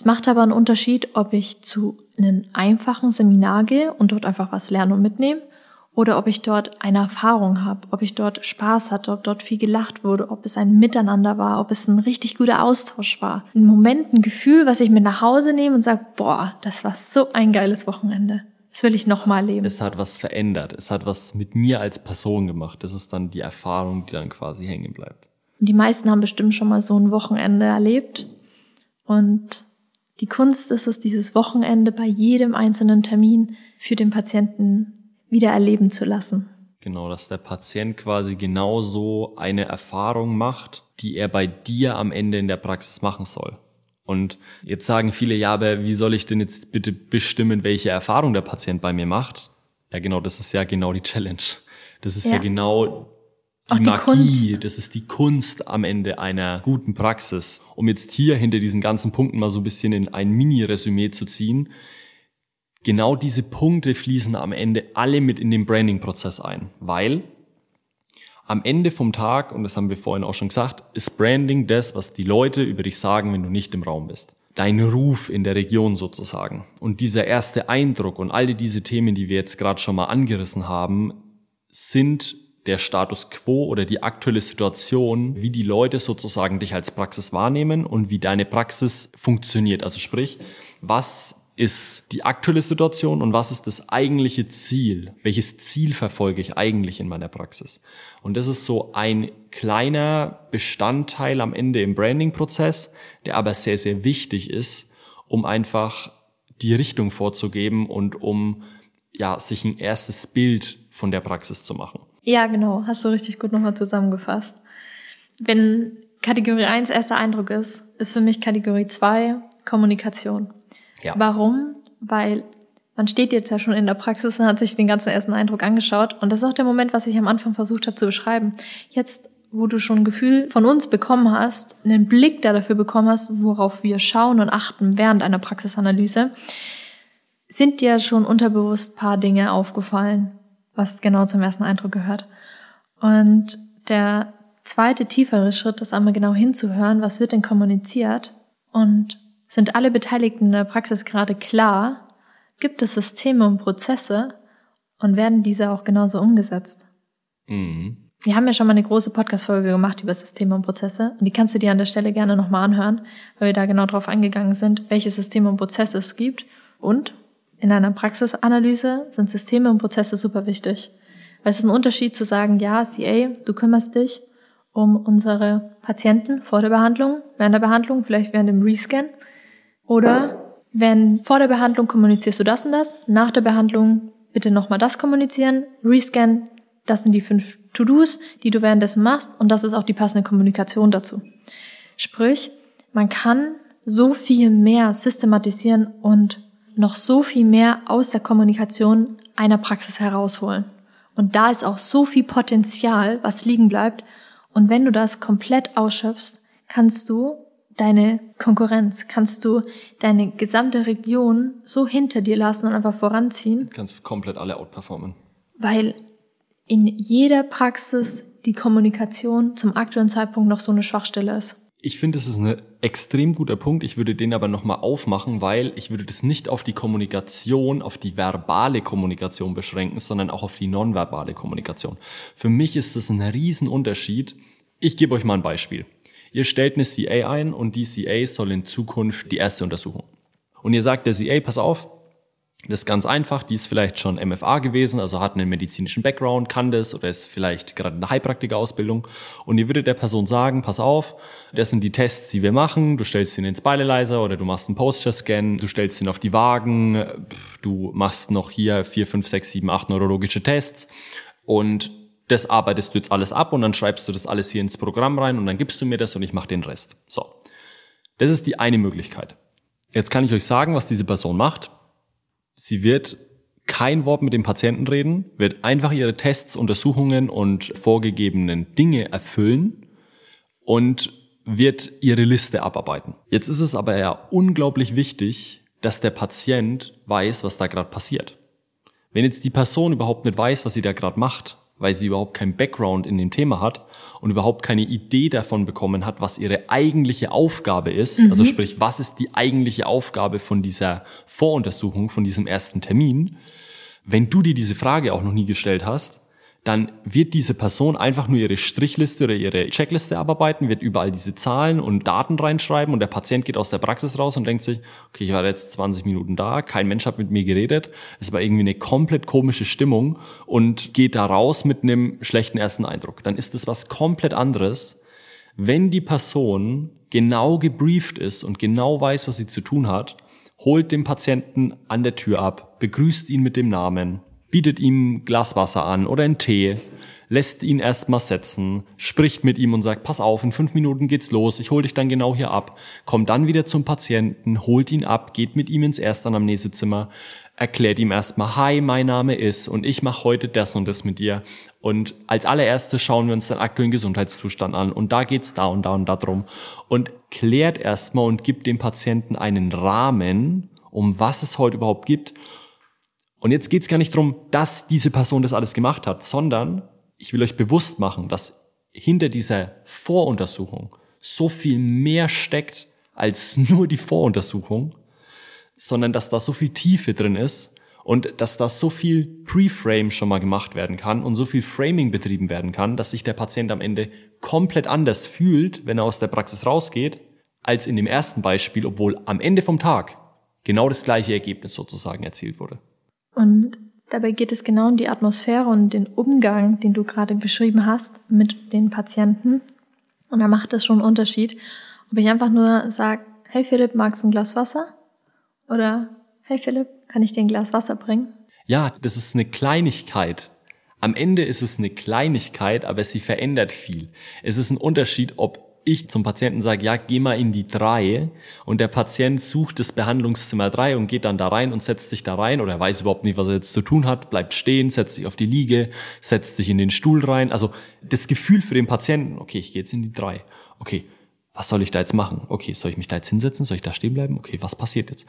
B: Es macht aber einen Unterschied, ob ich zu einem einfachen Seminar gehe und dort einfach was lernen und mitnehme oder ob ich dort eine Erfahrung habe, ob ich dort Spaß hatte, ob dort viel gelacht wurde, ob es ein Miteinander war, ob es ein richtig guter Austausch war. Ein Moment, ein Gefühl, was ich mit nach Hause nehme und sage, boah, das war so ein geiles Wochenende. Das will ich nochmal leben.
A: Es hat was verändert. Es hat was mit mir als Person gemacht. Das ist dann die Erfahrung, die dann quasi hängen bleibt.
B: Die meisten haben bestimmt schon mal so ein Wochenende erlebt und die Kunst ist es, dieses Wochenende bei jedem einzelnen Termin für den Patienten wieder erleben zu lassen.
A: Genau, dass der Patient quasi genauso eine Erfahrung macht, die er bei dir am Ende in der Praxis machen soll. Und jetzt sagen viele, ja, aber wie soll ich denn jetzt bitte bestimmen, welche Erfahrung der Patient bei mir macht? Ja, genau, das ist ja genau die Challenge. Das ist ja, ja genau die, die Magie, Kunst. das ist die Kunst am Ende einer guten Praxis. Um jetzt hier hinter diesen ganzen Punkten mal so ein bisschen in ein Mini-Resümee zu ziehen. Genau diese Punkte fließen am Ende alle mit in den Branding-Prozess ein, weil am Ende vom Tag, und das haben wir vorhin auch schon gesagt, ist Branding das, was die Leute über dich sagen, wenn du nicht im Raum bist. Dein Ruf in der Region sozusagen. Und dieser erste Eindruck und all diese Themen, die wir jetzt gerade schon mal angerissen haben, sind der Status quo oder die aktuelle Situation, wie die Leute sozusagen dich als Praxis wahrnehmen und wie deine Praxis funktioniert. Also sprich, was ist die aktuelle Situation und was ist das eigentliche Ziel? Welches Ziel verfolge ich eigentlich in meiner Praxis? Und das ist so ein kleiner Bestandteil am Ende im Branding-Prozess, der aber sehr, sehr wichtig ist, um einfach die Richtung vorzugeben und um ja, sich ein erstes Bild von der Praxis zu machen.
B: Ja, genau. Hast du richtig gut nochmal zusammengefasst. Wenn Kategorie 1 erster Eindruck ist, ist für mich Kategorie 2 Kommunikation. Ja. Warum? Weil man steht jetzt ja schon in der Praxis und hat sich den ganzen ersten Eindruck angeschaut. Und das ist auch der Moment, was ich am Anfang versucht habe zu beschreiben. Jetzt, wo du schon ein Gefühl von uns bekommen hast, einen Blick da dafür bekommen hast, worauf wir schauen und achten während einer Praxisanalyse, sind dir schon unterbewusst paar Dinge aufgefallen, was genau zum ersten Eindruck gehört. Und der zweite tiefere Schritt ist einmal genau hinzuhören, was wird denn kommuniziert und sind alle Beteiligten in der Praxis gerade klar, gibt es Systeme und Prozesse und werden diese auch genauso umgesetzt. Mhm. Wir haben ja schon mal eine große Podcast-Folge gemacht über Systeme und Prozesse und die kannst du dir an der Stelle gerne nochmal anhören, weil wir da genau drauf eingegangen sind, welche Systeme und Prozesse es gibt und in einer Praxisanalyse sind Systeme und Prozesse super wichtig. Weil es ist ein Unterschied zu sagen, ja, CA, du kümmerst dich um unsere Patienten vor der Behandlung, während der Behandlung, vielleicht während dem Rescan. Oder wenn vor der Behandlung kommunizierst du das und das, nach der Behandlung bitte nochmal das kommunizieren, Rescan, das sind die fünf To-Dos, die du währenddessen machst und das ist auch die passende Kommunikation dazu. Sprich, man kann so viel mehr systematisieren und noch so viel mehr aus der Kommunikation einer Praxis herausholen. Und da ist auch so viel Potenzial, was liegen bleibt. Und wenn du das komplett ausschöpfst, kannst du deine Konkurrenz, kannst du deine gesamte Region so hinter dir lassen und einfach voranziehen. Du
A: kannst komplett alle outperformen.
B: Weil in jeder Praxis die Kommunikation zum aktuellen Zeitpunkt noch so eine Schwachstelle ist.
A: Ich finde, das ist ein extrem guter Punkt. Ich würde den aber nochmal aufmachen, weil ich würde das nicht auf die Kommunikation, auf die verbale Kommunikation beschränken, sondern auch auf die nonverbale Kommunikation. Für mich ist das ein Riesenunterschied. Ich gebe euch mal ein Beispiel. Ihr stellt eine CA ein und die CA soll in Zukunft die erste Untersuchung. Und ihr sagt der CA, pass auf, das ist ganz einfach, die ist vielleicht schon MFA gewesen, also hat einen medizinischen Background, kann das oder ist vielleicht gerade in der Heilpraktiker-Ausbildung. Und ihr würdet der Person sagen, pass auf, das sind die Tests, die wir machen. Du stellst ihn ins Spinalizer oder du machst einen Posture-Scan, du stellst ihn auf die Wagen, du machst noch hier vier, fünf, sechs, sieben, acht neurologische Tests und das arbeitest du jetzt alles ab und dann schreibst du das alles hier ins Programm rein und dann gibst du mir das und ich mache den Rest. So. Das ist die eine Möglichkeit. Jetzt kann ich euch sagen, was diese Person macht. Sie wird kein Wort mit dem Patienten reden, wird einfach ihre Tests, Untersuchungen und vorgegebenen Dinge erfüllen und wird ihre Liste abarbeiten. Jetzt ist es aber ja unglaublich wichtig, dass der Patient weiß, was da gerade passiert. Wenn jetzt die Person überhaupt nicht weiß, was sie da gerade macht, weil sie überhaupt keinen Background in dem Thema hat und überhaupt keine Idee davon bekommen hat, was ihre eigentliche Aufgabe ist. Mhm. Also sprich, was ist die eigentliche Aufgabe von dieser Voruntersuchung, von diesem ersten Termin. Wenn du dir diese Frage auch noch nie gestellt hast, dann wird diese Person einfach nur ihre Strichliste oder ihre Checkliste abarbeiten, wird überall diese Zahlen und Daten reinschreiben und der Patient geht aus der Praxis raus und denkt sich, okay, ich war jetzt 20 Minuten da, kein Mensch hat mit mir geredet, es war irgendwie eine komplett komische Stimmung und geht da raus mit einem schlechten ersten Eindruck. Dann ist es was komplett anderes, wenn die Person genau gebrieft ist und genau weiß, was sie zu tun hat, holt den Patienten an der Tür ab, begrüßt ihn mit dem Namen, bietet ihm Glas Wasser an oder einen Tee, lässt ihn erstmal setzen, spricht mit ihm und sagt, pass auf, in fünf Minuten geht's los, ich hol dich dann genau hier ab, kommt dann wieder zum Patienten, holt ihn ab, geht mit ihm ins Erstanamnesezimmer, erklärt ihm erstmal, hi, mein Name ist und ich mache heute das und das mit dir. Und als allererstes schauen wir uns den aktuellen Gesundheitszustand an und da geht's da und da und da drum. Und klärt erstmal und gibt dem Patienten einen Rahmen, um was es heute überhaupt gibt und jetzt geht's gar nicht darum, dass diese Person das alles gemacht hat, sondern ich will euch bewusst machen, dass hinter dieser Voruntersuchung so viel mehr steckt als nur die Voruntersuchung, sondern dass da so viel Tiefe drin ist und dass da so viel Pre-Frame schon mal gemacht werden kann und so viel Framing betrieben werden kann, dass sich der Patient am Ende komplett anders fühlt, wenn er aus der Praxis rausgeht, als in dem ersten Beispiel, obwohl am Ende vom Tag genau das gleiche Ergebnis sozusagen erzielt wurde.
B: Und dabei geht es genau um die Atmosphäre und den Umgang, den du gerade beschrieben hast mit den Patienten. Und da macht es schon einen Unterschied, ob ich einfach nur sage, hey Philipp, magst du ein Glas Wasser? Oder hey Philipp, kann ich dir ein Glas Wasser bringen?
A: Ja, das ist eine Kleinigkeit. Am Ende ist es eine Kleinigkeit, aber sie verändert viel. Es ist ein Unterschied, ob ich zum Patienten sage, ja, geh mal in die drei und der Patient sucht das Behandlungszimmer drei und geht dann da rein und setzt sich da rein oder er weiß überhaupt nicht, was er jetzt zu tun hat, bleibt stehen, setzt sich auf die Liege, setzt sich in den Stuhl rein. Also das Gefühl für den Patienten, okay, ich gehe jetzt in die drei. Okay, was soll ich da jetzt machen? Okay, soll ich mich da jetzt hinsetzen? Soll ich da stehen bleiben? Okay, was passiert jetzt?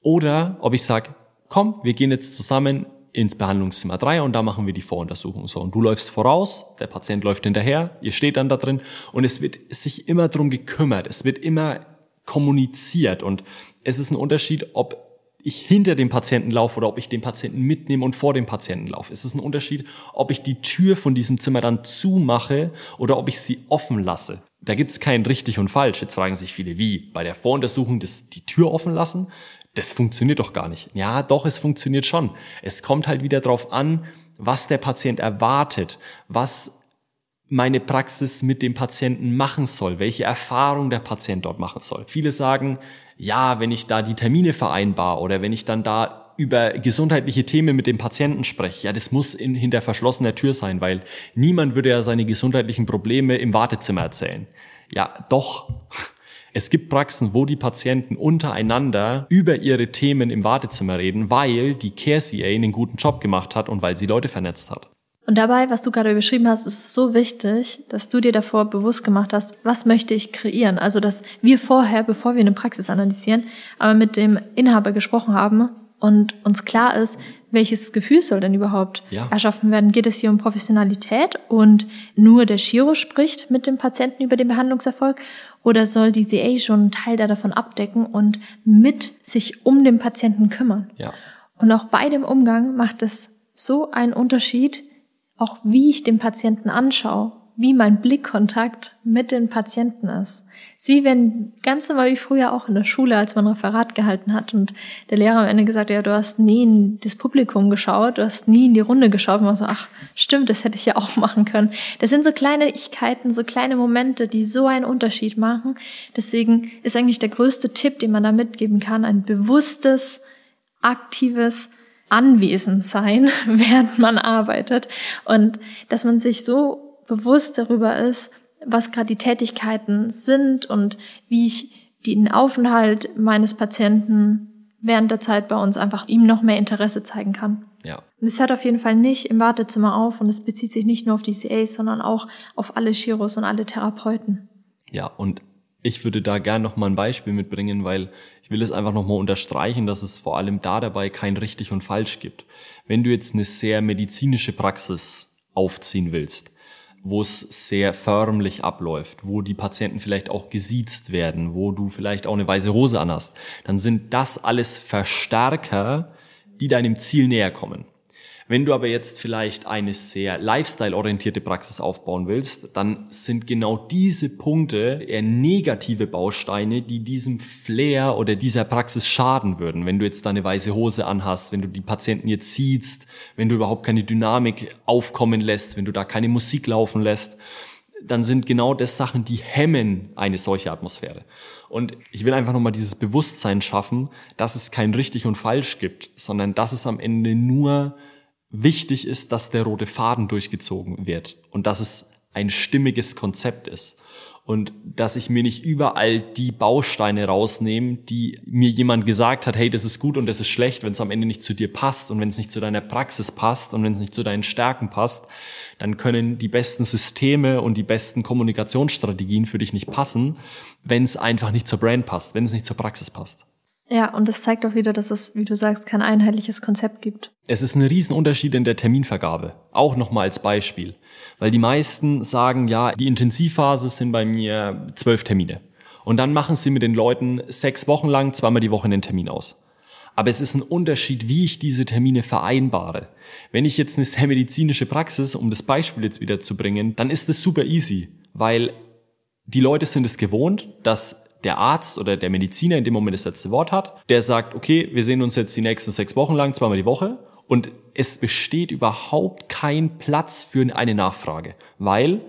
A: Oder ob ich sage, komm, wir gehen jetzt zusammen ins Behandlungszimmer 3 und da machen wir die Voruntersuchung. So, und du läufst voraus, der Patient läuft hinterher, ihr steht dann da drin und es wird sich immer drum gekümmert, es wird immer kommuniziert und es ist ein Unterschied, ob ich hinter dem Patienten laufe oder ob ich den Patienten mitnehme und vor dem Patienten laufe. Es ist ein Unterschied, ob ich die Tür von diesem Zimmer dann zumache oder ob ich sie offen lasse. Da gibt es kein richtig und falsch. Jetzt fragen sich viele, wie? Bei der Voruntersuchung das, die Tür offen lassen? Das funktioniert doch gar nicht. Ja, doch, es funktioniert schon. Es kommt halt wieder drauf an, was der Patient erwartet, was meine Praxis mit dem Patienten machen soll, welche Erfahrung der Patient dort machen soll. Viele sagen, ja, wenn ich da die Termine vereinbar oder wenn ich dann da über gesundheitliche Themen mit dem Patienten spreche, ja, das muss in, hinter verschlossener Tür sein, weil niemand würde ja seine gesundheitlichen Probleme im Wartezimmer erzählen. Ja, doch. Es gibt Praxen, wo die Patienten untereinander über ihre Themen im Wartezimmer reden, weil die Care CA einen guten Job gemacht hat und weil sie Leute vernetzt hat.
B: Und dabei, was du gerade beschrieben hast, ist so wichtig, dass du dir davor bewusst gemacht hast, was möchte ich kreieren? Also, dass wir vorher, bevor wir eine Praxis analysieren, aber mit dem Inhaber gesprochen haben, und uns klar ist, welches Gefühl soll denn überhaupt ja. erschaffen werden? Geht es hier um Professionalität und nur der Chiro spricht mit dem Patienten über den Behandlungserfolg oder soll die CA schon einen Teil davon abdecken und mit sich um den Patienten kümmern?
A: Ja.
B: Und auch bei dem Umgang macht es so einen Unterschied, auch wie ich den Patienten anschaue wie mein Blickkontakt mit den Patienten ist. Es ist wie wenn, ganz normal wie früher auch in der Schule, als man ein Referat gehalten hat und der Lehrer am Ende gesagt hat, ja, du hast nie in das Publikum geschaut, du hast nie in die Runde geschaut und man so, ach, stimmt, das hätte ich ja auch machen können. Das sind so Kleinigkeiten, so kleine Momente, die so einen Unterschied machen. Deswegen ist eigentlich der größte Tipp, den man da mitgeben kann, ein bewusstes, aktives, anwesend sein, während man arbeitet und dass man sich so bewusst darüber ist, was gerade die Tätigkeiten sind und wie ich den Aufenthalt meines Patienten während der Zeit bei uns einfach ihm noch mehr Interesse zeigen kann.
A: Ja.
B: Und es hört auf jeden Fall nicht im Wartezimmer auf und es bezieht sich nicht nur auf die CAs, sondern auch auf alle Chiros und alle Therapeuten.
A: Ja, und ich würde da gern noch mal ein Beispiel mitbringen, weil ich will es einfach noch mal unterstreichen, dass es vor allem da dabei kein richtig und falsch gibt. Wenn du jetzt eine sehr medizinische Praxis aufziehen willst, wo es sehr förmlich abläuft, wo die Patienten vielleicht auch gesiezt werden, wo du vielleicht auch eine weiße Hose anhast, dann sind das alles Verstärker, die deinem Ziel näher kommen. Wenn du aber jetzt vielleicht eine sehr lifestyle-orientierte Praxis aufbauen willst, dann sind genau diese Punkte eher negative Bausteine, die diesem Flair oder dieser Praxis schaden würden. Wenn du jetzt deine weiße Hose anhast, wenn du die Patienten jetzt siehst, wenn du überhaupt keine Dynamik aufkommen lässt, wenn du da keine Musik laufen lässt, dann sind genau das Sachen, die hemmen eine solche Atmosphäre. Und ich will einfach nochmal dieses Bewusstsein schaffen, dass es kein richtig und falsch gibt, sondern dass es am Ende nur wichtig ist, dass der rote Faden durchgezogen wird und dass es ein stimmiges Konzept ist und dass ich mir nicht überall die Bausteine rausnehme, die mir jemand gesagt hat, hey, das ist gut und das ist schlecht, wenn es am Ende nicht zu dir passt und wenn es nicht zu deiner Praxis passt und wenn es nicht zu deinen Stärken passt, dann können die besten Systeme und die besten Kommunikationsstrategien für dich nicht passen, wenn es einfach nicht zur Brand passt, wenn es nicht zur Praxis passt.
B: Ja, und das zeigt auch wieder, dass es, wie du sagst, kein einheitliches Konzept gibt.
A: Es ist ein Riesenunterschied in der Terminvergabe. Auch nochmal als Beispiel. Weil die meisten sagen, ja, die Intensivphase sind bei mir zwölf Termine. Und dann machen sie mit den Leuten sechs Wochen lang zweimal die Woche einen Termin aus. Aber es ist ein Unterschied, wie ich diese Termine vereinbare. Wenn ich jetzt eine sehr medizinische Praxis, um das Beispiel jetzt wieder zu bringen, dann ist es super easy, weil die Leute sind es gewohnt, dass der Arzt oder der Mediziner in dem Moment das letzte Wort hat, der sagt, okay, wir sehen uns jetzt die nächsten sechs Wochen lang, zweimal die Woche und es besteht überhaupt kein Platz für eine Nachfrage, weil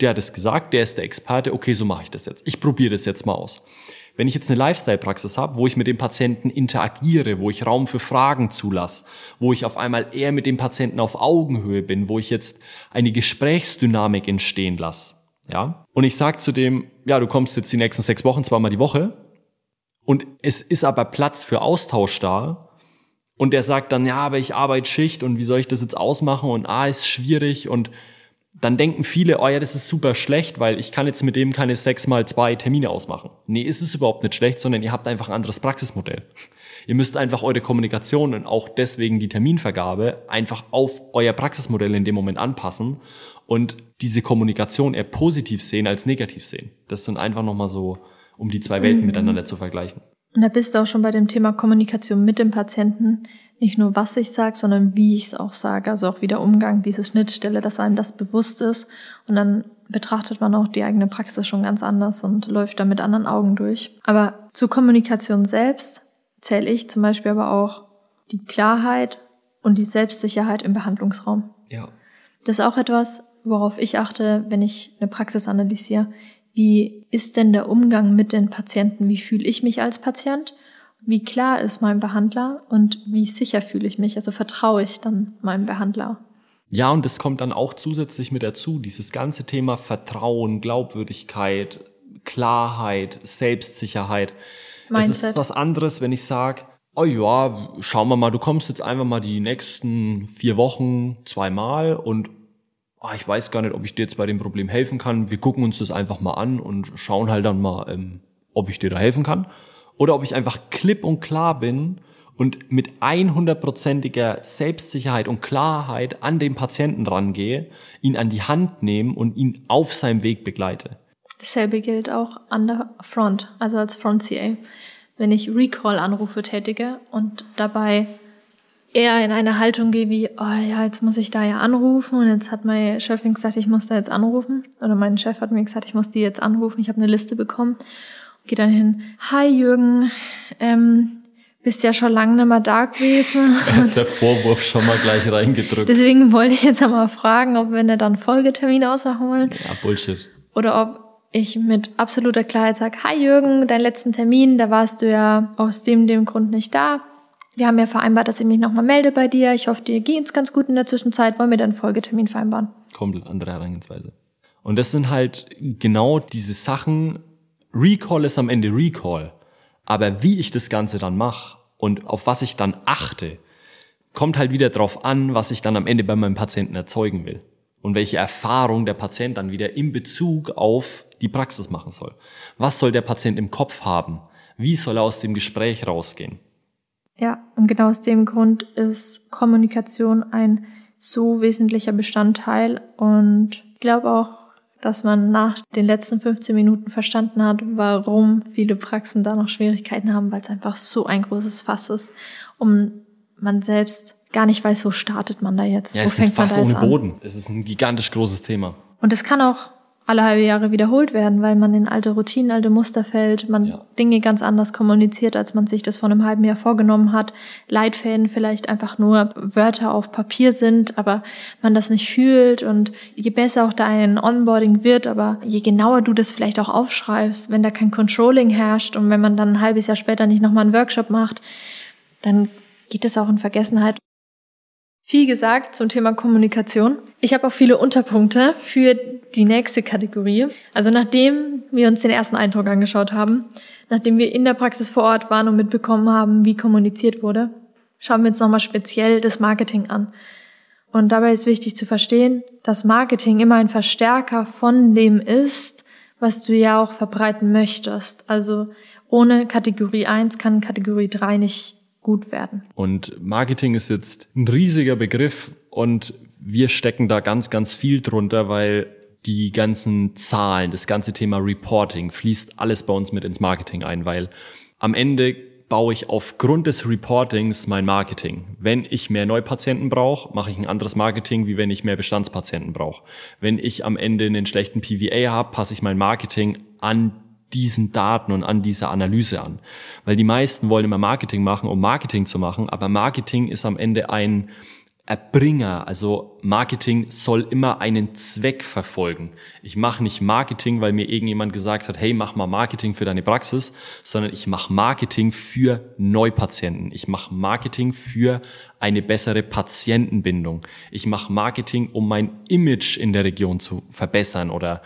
A: der hat es gesagt, der ist der Experte, okay, so mache ich das jetzt. Ich probiere das jetzt mal aus. Wenn ich jetzt eine Lifestyle-Praxis habe, wo ich mit dem Patienten interagiere, wo ich Raum für Fragen zulasse, wo ich auf einmal eher mit dem Patienten auf Augenhöhe bin, wo ich jetzt eine Gesprächsdynamik entstehen lasse, ja, und ich sag zu dem, ja, du kommst jetzt die nächsten sechs Wochen zweimal die Woche. Und es ist aber Platz für Austausch da. Und der sagt dann, ja, aber ich arbeite Schicht und wie soll ich das jetzt ausmachen? Und ah, ist schwierig. Und dann denken viele, oh ja, das ist super schlecht, weil ich kann jetzt mit dem keine sechs mal zwei Termine ausmachen. Nee, ist es überhaupt nicht schlecht, sondern ihr habt einfach ein anderes Praxismodell. Ihr müsst einfach eure Kommunikation und auch deswegen die Terminvergabe einfach auf euer Praxismodell in dem Moment anpassen und diese Kommunikation eher positiv sehen als negativ sehen. Das sind einfach nochmal so, um die zwei Welten mhm. miteinander zu vergleichen.
B: Und da bist du auch schon bei dem Thema Kommunikation mit dem Patienten. Nicht nur, was ich sage, sondern wie ich es auch sage. Also auch wieder Umgang, diese Schnittstelle, dass einem das bewusst ist. Und dann betrachtet man auch die eigene Praxis schon ganz anders und läuft da mit anderen Augen durch. Aber zur Kommunikation selbst zähle ich zum Beispiel aber auch die Klarheit und die Selbstsicherheit im Behandlungsraum.
A: Ja.
B: Das ist auch etwas, worauf ich achte, wenn ich eine Praxis analysiere. Wie ist denn der Umgang mit den Patienten? Wie fühle ich mich als Patient? Wie klar ist mein Behandler und wie sicher fühle ich mich? Also vertraue ich dann meinem Behandler?
A: Ja, und es kommt dann auch zusätzlich mit dazu, dieses ganze Thema Vertrauen, Glaubwürdigkeit, Klarheit, Selbstsicherheit. Mindset. Es ist was anderes, wenn ich sage, oh ja, schauen wir mal, du kommst jetzt einfach mal die nächsten vier Wochen zweimal und ah, ich weiß gar nicht, ob ich dir jetzt bei dem Problem helfen kann. Wir gucken uns das einfach mal an und schauen halt dann mal, ähm, ob ich dir da helfen kann. Oder ob ich einfach klipp und klar bin und mit 100%iger Selbstsicherheit und Klarheit an den Patienten rangehe, ihn an die Hand nehme und ihn auf seinem Weg begleite.
B: Dasselbe gilt auch an der Front, also als Front CA. Wenn ich Recall-Anrufe tätige und dabei eher in eine Haltung gehe wie, oh ja, jetzt muss ich da ja anrufen und jetzt hat mein Chef gesagt, ich muss da jetzt anrufen oder mein Chef hat mir gesagt, ich muss die jetzt anrufen, ich habe eine Liste bekommen. Gehe dann hin, hi Jürgen, ähm, bist ja schon lange nicht mehr da gewesen.
A: Da ist der Vorwurf schon mal gleich reingedrückt.
B: Deswegen wollte ich jetzt einmal fragen, ob wir dann einen Folgetermin ausmachen wollen.
A: Ja, Bullshit.
B: Oder ob ich mit absoluter Klarheit sage, hi Jürgen, dein letzten Termin, da warst du ja aus dem, dem Grund nicht da. Wir haben ja vereinbart, dass ich mich nochmal melde bei dir. Ich hoffe, dir geht's ganz gut in der Zwischenzeit. Wollen wir dann einen Folgetermin vereinbaren?
A: Komplett andere Herangehensweise. Und das sind halt genau diese Sachen. Recall ist am Ende Recall. Aber wie ich das Ganze dann mache und auf was ich dann achte, kommt halt wieder drauf an, was ich dann am Ende bei meinem Patienten erzeugen will und welche Erfahrung der Patient dann wieder in Bezug auf die Praxis machen soll. Was soll der Patient im Kopf haben? Wie soll er aus dem Gespräch rausgehen?
B: Ja, und genau aus dem Grund ist Kommunikation ein so wesentlicher Bestandteil und ich glaube auch, dass man nach den letzten 15 Minuten verstanden hat, warum viele Praxen da noch Schwierigkeiten haben, weil es einfach so ein großes Fass ist, um man selbst gar nicht weiß, wo startet man da jetzt.
A: Ja,
B: wo
A: es ist fast ohne Boden. Es ist ein gigantisch großes Thema.
B: Und es kann auch alle halbe Jahre wiederholt werden, weil man in alte Routinen, alte Muster fällt, man ja. Dinge ganz anders kommuniziert, als man sich das vor einem halben Jahr vorgenommen hat. Leitfäden vielleicht einfach nur Wörter auf Papier sind, aber man das nicht fühlt und je besser auch dein Onboarding wird, aber je genauer du das vielleicht auch aufschreibst, wenn da kein Controlling herrscht und wenn man dann ein halbes Jahr später nicht nochmal einen Workshop macht, dann geht es auch in Vergessenheit. Viel gesagt zum Thema Kommunikation. Ich habe auch viele Unterpunkte für die nächste Kategorie. Also nachdem wir uns den ersten Eindruck angeschaut haben, nachdem wir in der Praxis vor Ort waren und mitbekommen haben, wie kommuniziert wurde, schauen wir uns nochmal speziell das Marketing an. Und dabei ist wichtig zu verstehen, dass Marketing immer ein Verstärker von dem ist, was du ja auch verbreiten möchtest. Also ohne Kategorie 1 kann Kategorie 3 nicht gut werden.
A: Und Marketing ist jetzt ein riesiger Begriff und wir stecken da ganz, ganz viel drunter, weil die ganzen Zahlen, das ganze Thema Reporting fließt alles bei uns mit ins Marketing ein, weil am Ende baue ich aufgrund des Reportings mein Marketing. Wenn ich mehr Neupatienten brauche, mache ich ein anderes Marketing, wie wenn ich mehr Bestandspatienten brauche. Wenn ich am Ende einen schlechten PVA habe, passe ich mein Marketing an diesen Daten und an dieser Analyse an. Weil die meisten wollen immer Marketing machen, um Marketing zu machen, aber Marketing ist am Ende ein Erbringer, also Marketing soll immer einen Zweck verfolgen. Ich mache nicht Marketing, weil mir irgendjemand gesagt hat, hey, mach mal Marketing für deine Praxis, sondern ich mache Marketing für Neupatienten. Ich mache Marketing für eine bessere Patientenbindung. Ich mache Marketing, um mein Image in der Region zu verbessern oder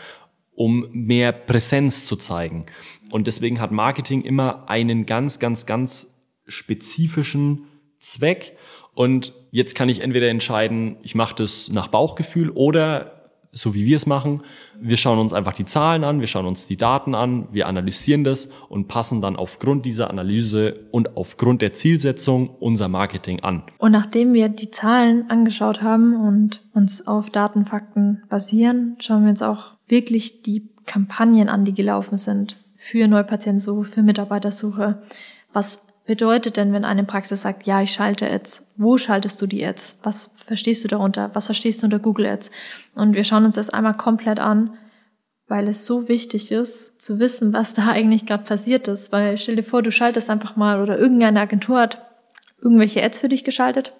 A: um mehr Präsenz zu zeigen. Und deswegen hat Marketing immer einen ganz, ganz, ganz spezifischen Zweck. Und jetzt kann ich entweder entscheiden, ich mache das nach Bauchgefühl oder so wie wir es machen, wir schauen uns einfach die Zahlen an, wir schauen uns die Daten an, wir analysieren das und passen dann aufgrund dieser Analyse und aufgrund der Zielsetzung unser Marketing an.
B: Und nachdem wir die Zahlen angeschaut haben und uns auf Datenfakten basieren, schauen wir uns auch wirklich die Kampagnen an, die gelaufen sind für Neupatientensuche, für Mitarbeitersuche. Was bedeutet denn, wenn eine Praxis sagt, ja, ich schalte Ads? Wo schaltest du die Ads? Was verstehst du darunter? Was verstehst du unter Google Ads? Und wir schauen uns das einmal komplett an, weil es so wichtig ist, zu wissen, was da eigentlich gerade passiert ist. Weil stell dir vor, du schaltest einfach mal oder irgendeine Agentur hat irgendwelche Ads für dich geschaltet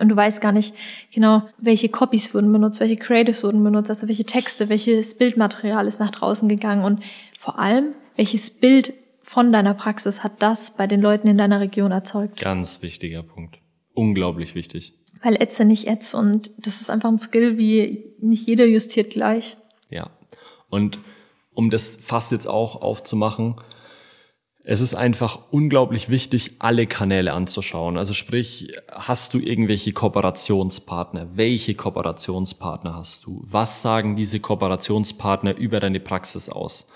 B: und du weißt gar nicht genau, welche Copies wurden benutzt, welche Creatives wurden benutzt, also welche Texte, welches Bildmaterial ist nach draußen gegangen und vor allem, welches Bild von deiner Praxis hat das bei den Leuten in deiner Region erzeugt.
A: Ganz wichtiger Punkt. Unglaublich wichtig.
B: Weil Ätze nicht Ätz und das ist einfach ein Skill, wie nicht jeder justiert gleich.
A: Ja. Und um das fast jetzt auch aufzumachen, es ist einfach unglaublich wichtig, alle Kanäle anzuschauen. Also sprich, hast du irgendwelche Kooperationspartner? Welche Kooperationspartner hast du? Was sagen diese Kooperationspartner über deine Praxis aus?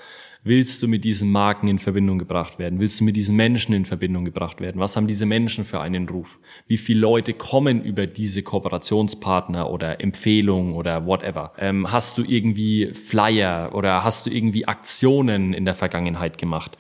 A: Willst du mit diesen Marken in Verbindung gebracht werden? Willst du mit diesen Menschen in Verbindung gebracht werden? Was haben diese Menschen für einen Ruf? Wie viele Leute kommen über diese Kooperationspartner oder Empfehlungen oder whatever? Ähm, hast du irgendwie Flyer oder hast du irgendwie Aktionen in der Vergangenheit gemacht?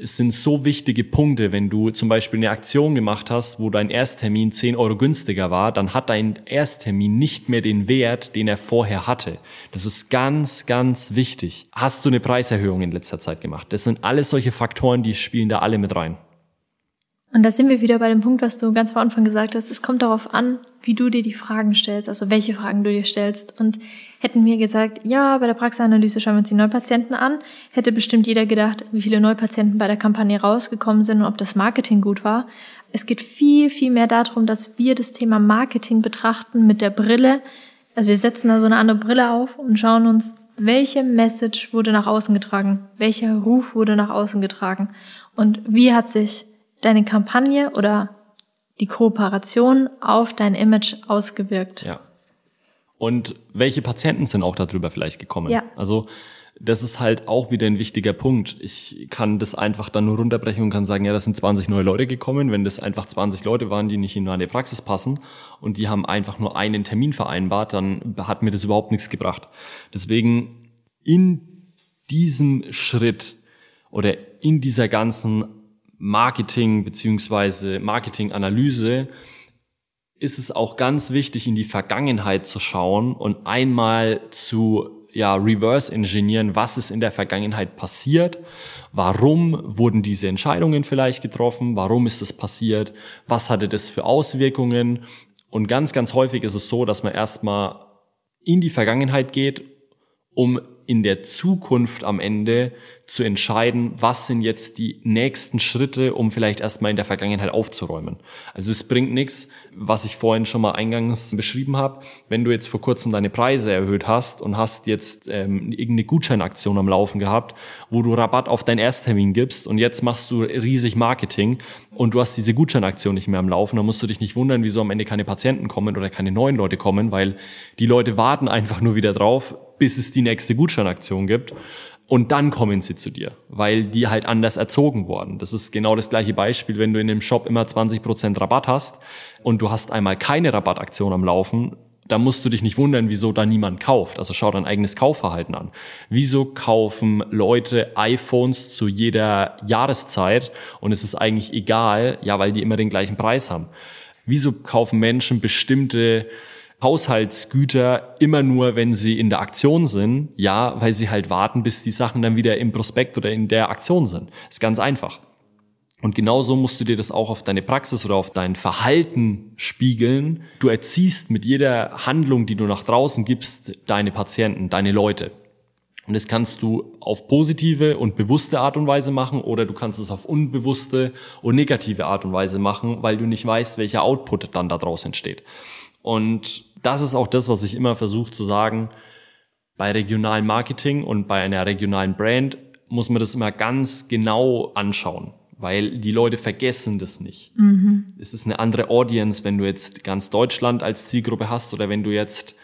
A: Es sind so wichtige Punkte, wenn du zum Beispiel eine Aktion gemacht hast, wo dein Ersttermin 10 Euro günstiger war, dann hat dein Ersttermin nicht mehr den Wert, den er vorher hatte. Das ist ganz, ganz wichtig. Hast du eine Preiserhöhung in letzter Zeit gemacht? Das sind alles solche Faktoren, die spielen da alle mit rein.
B: Und da sind wir wieder bei dem Punkt, was du ganz am Anfang gesagt hast. Es kommt darauf an, wie du dir die Fragen stellst, also welche Fragen du dir stellst. Und hätten wir gesagt, ja, bei der Praxisanalyse schauen wir uns die Neupatienten an, hätte bestimmt jeder gedacht, wie viele Neupatienten bei der Kampagne rausgekommen sind und ob das Marketing gut war. Es geht viel, viel mehr darum, dass wir das Thema Marketing betrachten mit der Brille. Also wir setzen da so eine andere Brille auf und schauen uns, welche Message wurde nach außen getragen? Welcher Ruf wurde nach außen getragen? Und wie hat sich deine Kampagne oder die Kooperation auf dein Image ausgewirkt.
A: Ja. Und welche Patienten sind auch darüber vielleicht gekommen?
B: Ja.
A: Also das ist halt auch wieder ein wichtiger Punkt. Ich kann das einfach dann nur runterbrechen und kann sagen, ja, das sind 20 neue Leute gekommen. Wenn das einfach 20 Leute waren, die nicht in meine Praxis passen und die haben einfach nur einen Termin vereinbart, dann hat mir das überhaupt nichts gebracht. Deswegen in diesem Schritt oder in dieser ganzen Marketing beziehungsweise Marketinganalyse ist es auch ganz wichtig, in die Vergangenheit zu schauen und einmal zu ja, reverse engineeren, was ist in der Vergangenheit passiert, warum wurden diese Entscheidungen vielleicht getroffen, warum ist das passiert, was hatte das für Auswirkungen. Und ganz, ganz häufig ist es so, dass man erstmal in die Vergangenheit geht, um in der Zukunft am Ende zu entscheiden, was sind jetzt die nächsten Schritte, um vielleicht erstmal in der Vergangenheit aufzuräumen. Also es bringt nichts, was ich vorhin schon mal eingangs beschrieben habe, wenn du jetzt vor kurzem deine Preise erhöht hast und hast jetzt ähm, irgendeine Gutscheinaktion am Laufen gehabt, wo du Rabatt auf deinen Ersttermin gibst und jetzt machst du riesig Marketing und du hast diese Gutscheinaktion nicht mehr am Laufen, dann musst du dich nicht wundern, wieso am Ende keine Patienten kommen oder keine neuen Leute kommen, weil die Leute warten einfach nur wieder drauf, bis es die nächste Gutscheinaktion gibt. Und dann kommen sie zu dir, weil die halt anders erzogen worden. Das ist genau das gleiche Beispiel, wenn du in dem Shop immer 20% Rabatt hast und du hast einmal keine Rabattaktion am Laufen, da musst du dich nicht wundern, wieso da niemand kauft. Also schau dein eigenes Kaufverhalten an. Wieso kaufen Leute iPhones zu jeder Jahreszeit und es ist eigentlich egal, ja, weil die immer den gleichen Preis haben. Wieso kaufen Menschen bestimmte Haushaltsgüter immer nur, wenn sie in der Aktion sind. Ja, weil sie halt warten, bis die Sachen dann wieder im Prospekt oder in der Aktion sind. Ist ganz einfach. Und genauso musst du dir das auch auf deine Praxis oder auf dein Verhalten spiegeln. Du erziehst mit jeder Handlung, die du nach draußen gibst, deine Patienten, deine Leute. Und das kannst du auf positive und bewusste Art und Weise machen oder du kannst es auf unbewusste und negative Art und Weise machen, weil du nicht weißt, welcher Output dann da draußen entsteht. Und das ist auch das, was ich immer versuche zu sagen. Bei regionalem Marketing und bei einer regionalen Brand muss man das immer ganz genau anschauen, weil die Leute vergessen das nicht. Mhm. Es ist eine andere Audience, wenn du jetzt ganz Deutschland als Zielgruppe hast oder wenn du jetzt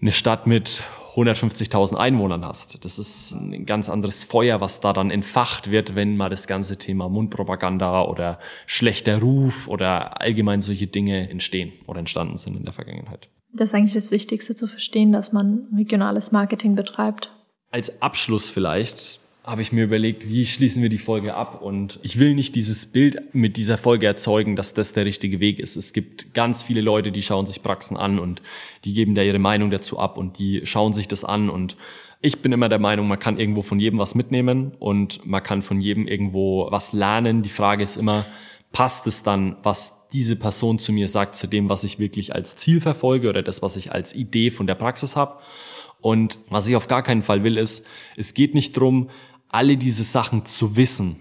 A: eine Stadt mit 150.000 Einwohnern hast. Das ist ein ganz anderes Feuer, was da dann entfacht wird, wenn mal das ganze Thema Mundpropaganda oder schlechter Ruf oder allgemein solche Dinge entstehen oder entstanden sind in der Vergangenheit.
B: Das ist eigentlich das Wichtigste zu verstehen, dass man regionales Marketing betreibt.
A: Als Abschluss vielleicht habe ich mir überlegt, wie schließen wir die Folge ab? Und ich will nicht dieses Bild mit dieser Folge erzeugen, dass das der richtige Weg ist. Es gibt ganz viele Leute, die schauen sich Praxen an und die geben da ihre Meinung dazu ab und die schauen sich das an und ich bin immer der Meinung, man kann irgendwo von jedem was mitnehmen und man kann von jedem irgendwo was lernen. Die Frage ist immer, passt es dann, was diese Person zu mir sagt, zu dem, was ich wirklich als Ziel verfolge oder das, was ich als Idee von der Praxis habe? Und was ich auf gar keinen Fall will, ist, es geht nicht drum alle diese Sachen zu wissen,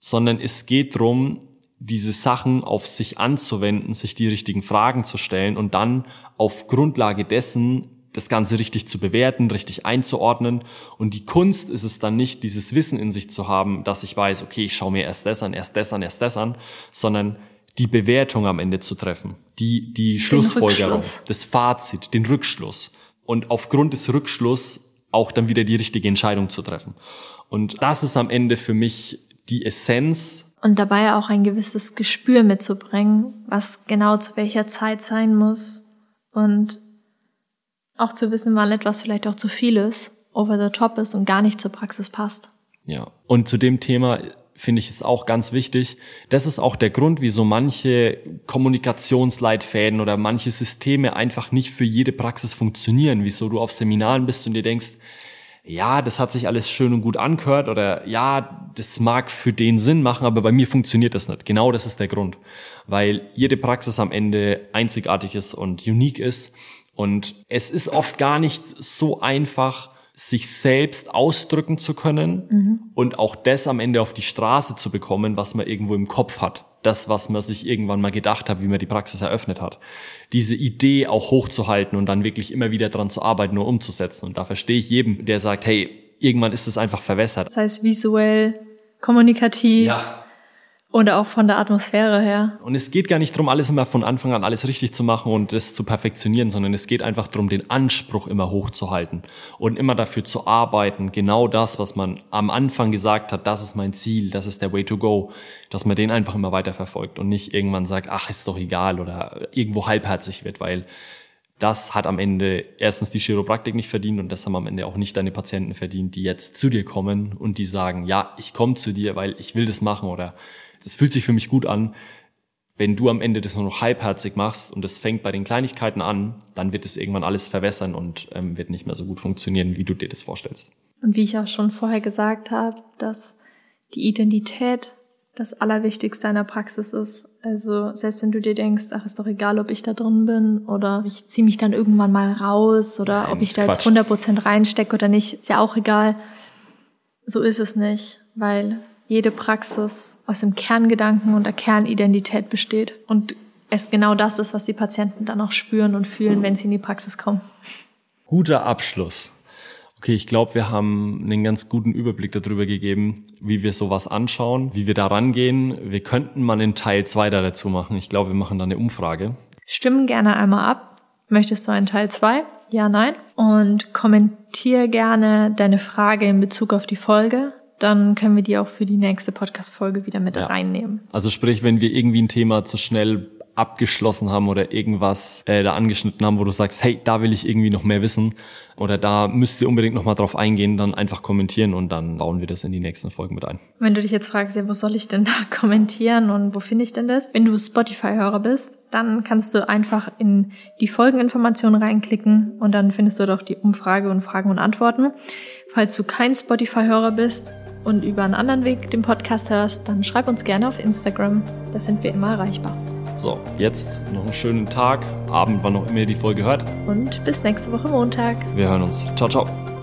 A: sondern es geht darum, diese Sachen auf sich anzuwenden, sich die richtigen Fragen zu stellen und dann auf Grundlage dessen das Ganze richtig zu bewerten, richtig einzuordnen. Und die Kunst ist es dann nicht, dieses Wissen in sich zu haben, dass ich weiß, okay, ich schaue mir erst das an, erst das an, erst das an, sondern die Bewertung am Ende zu treffen, die, die Schlussfolgerung, das Fazit, den Rückschluss. Und aufgrund des Rückschlusses auch dann wieder die richtige Entscheidung zu treffen. Und das ist am Ende für mich die Essenz.
B: Und dabei auch ein gewisses Gespür mitzubringen, was genau zu welcher Zeit sein muss und auch zu wissen, wann etwas vielleicht auch zu viel ist, over the top ist und gar nicht zur Praxis passt.
A: Ja. Und zu dem Thema finde ich es auch ganz wichtig. Das ist auch der Grund, wieso manche Kommunikationsleitfäden oder manche Systeme einfach nicht für jede Praxis funktionieren. Wieso du auf Seminaren bist und dir denkst, ja, das hat sich alles schön und gut angehört oder ja, das mag für den Sinn machen, aber bei mir funktioniert das nicht. Genau das ist der Grund, weil jede Praxis am Ende einzigartig ist und unique ist und es ist oft gar nicht so einfach, sich selbst ausdrücken zu können mhm. und auch das am Ende auf die Straße zu bekommen, was man irgendwo im Kopf hat. Das, was man sich irgendwann mal gedacht hat, wie man die Praxis eröffnet hat. Diese Idee auch hochzuhalten und dann wirklich immer wieder dran zu arbeiten und umzusetzen. Und da verstehe ich jedem, der sagt, hey, irgendwann ist es einfach verwässert.
B: Das heißt visuell, kommunikativ. Ja oder auch von der Atmosphäre her.
A: Und es geht gar nicht darum, alles immer von Anfang an alles richtig zu machen und das zu perfektionieren, sondern es geht einfach darum, den Anspruch immer hochzuhalten und immer dafür zu arbeiten, genau das, was man am Anfang gesagt hat, das ist mein Ziel, das ist der Way to go, dass man den einfach immer weiter verfolgt und nicht irgendwann sagt, ach, ist doch egal oder irgendwo halbherzig wird, weil das hat am Ende erstens die Chiropraktik nicht verdient und das haben am Ende auch nicht deine Patienten verdient, die jetzt zu dir kommen und die sagen, ja, ich komme zu dir, weil ich will das machen oder das fühlt sich für mich gut an. Wenn du am Ende das nur noch halbherzig machst und es fängt bei den Kleinigkeiten an, dann wird es irgendwann alles verwässern und ähm, wird nicht mehr so gut funktionieren, wie du dir das vorstellst.
B: Und wie ich auch schon vorher gesagt habe, dass die Identität das Allerwichtigste einer Praxis ist. Also selbst wenn du dir denkst, ach, ist doch egal, ob ich da drin bin oder ich ziehe mich dann irgendwann mal raus oder Nein, ob ich da Quatsch. jetzt 100% reinstecke oder nicht, ist ja auch egal. So ist es nicht, weil jede Praxis aus dem Kerngedanken und der Kernidentität besteht und es genau das ist, was die Patienten dann auch spüren und fühlen, wenn sie in die Praxis kommen.
A: Guter Abschluss. Okay, ich glaube, wir haben einen ganz guten Überblick darüber gegeben, wie wir sowas anschauen, wie wir da rangehen. Wir könnten mal einen Teil 2 da dazu machen. Ich glaube, wir machen da eine Umfrage.
B: Stimmen gerne einmal ab. Möchtest du einen Teil 2? Ja, nein. Und kommentier gerne deine Frage in Bezug auf die Folge dann können wir die auch für die nächste Podcast-Folge wieder mit ja. reinnehmen.
A: Also sprich, wenn wir irgendwie ein Thema zu schnell abgeschlossen haben oder irgendwas äh, da angeschnitten haben, wo du sagst, hey, da will ich irgendwie noch mehr wissen oder da müsst ihr unbedingt noch mal drauf eingehen, dann einfach kommentieren und dann bauen wir das in die nächsten Folgen mit ein.
B: Wenn du dich jetzt fragst, ja, wo soll ich denn da kommentieren und wo finde ich denn das? Wenn du Spotify-Hörer bist, dann kannst du einfach in die Folgeninformationen reinklicken und dann findest du doch die Umfrage und Fragen und Antworten. Falls du kein Spotify-Hörer bist und über einen anderen Weg den Podcast hörst, dann schreib uns gerne auf Instagram. Da sind wir immer erreichbar.
A: So, jetzt noch einen schönen Tag, Abend, wann auch immer ihr die Folge hört.
B: Und bis nächste Woche Montag.
A: Wir hören uns. Ciao, ciao.